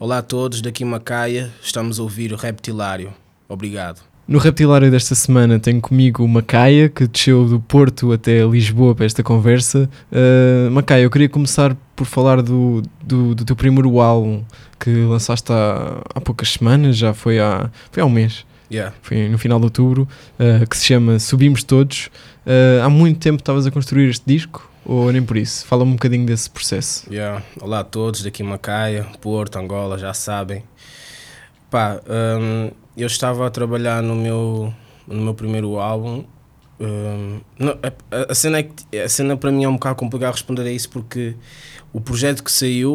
Olá a todos, daqui Macaia, estamos a ouvir o Reptilário. Obrigado. No Reptilário desta semana tenho comigo o Macaia, que desceu do Porto até Lisboa para esta conversa. Uh, Macaia, eu queria começar por falar do, do, do teu primeiro álbum que lançaste há, há poucas semanas, já foi há, foi há um mês, Yeah. foi no final de outubro, uh, que se chama Subimos Todos. Uh, há muito tempo estavas a construir este disco, ou nem por isso? Fala-me um bocadinho desse processo. Yeah. Olá a todos, daqui Macaia, Porto, Angola, já sabem. Pá, hum, eu estava a trabalhar no meu, no meu primeiro álbum. hum, não, a, a- a cena é que, a cena para mim é um bocado complicado responder a isso porque o projeto que saiu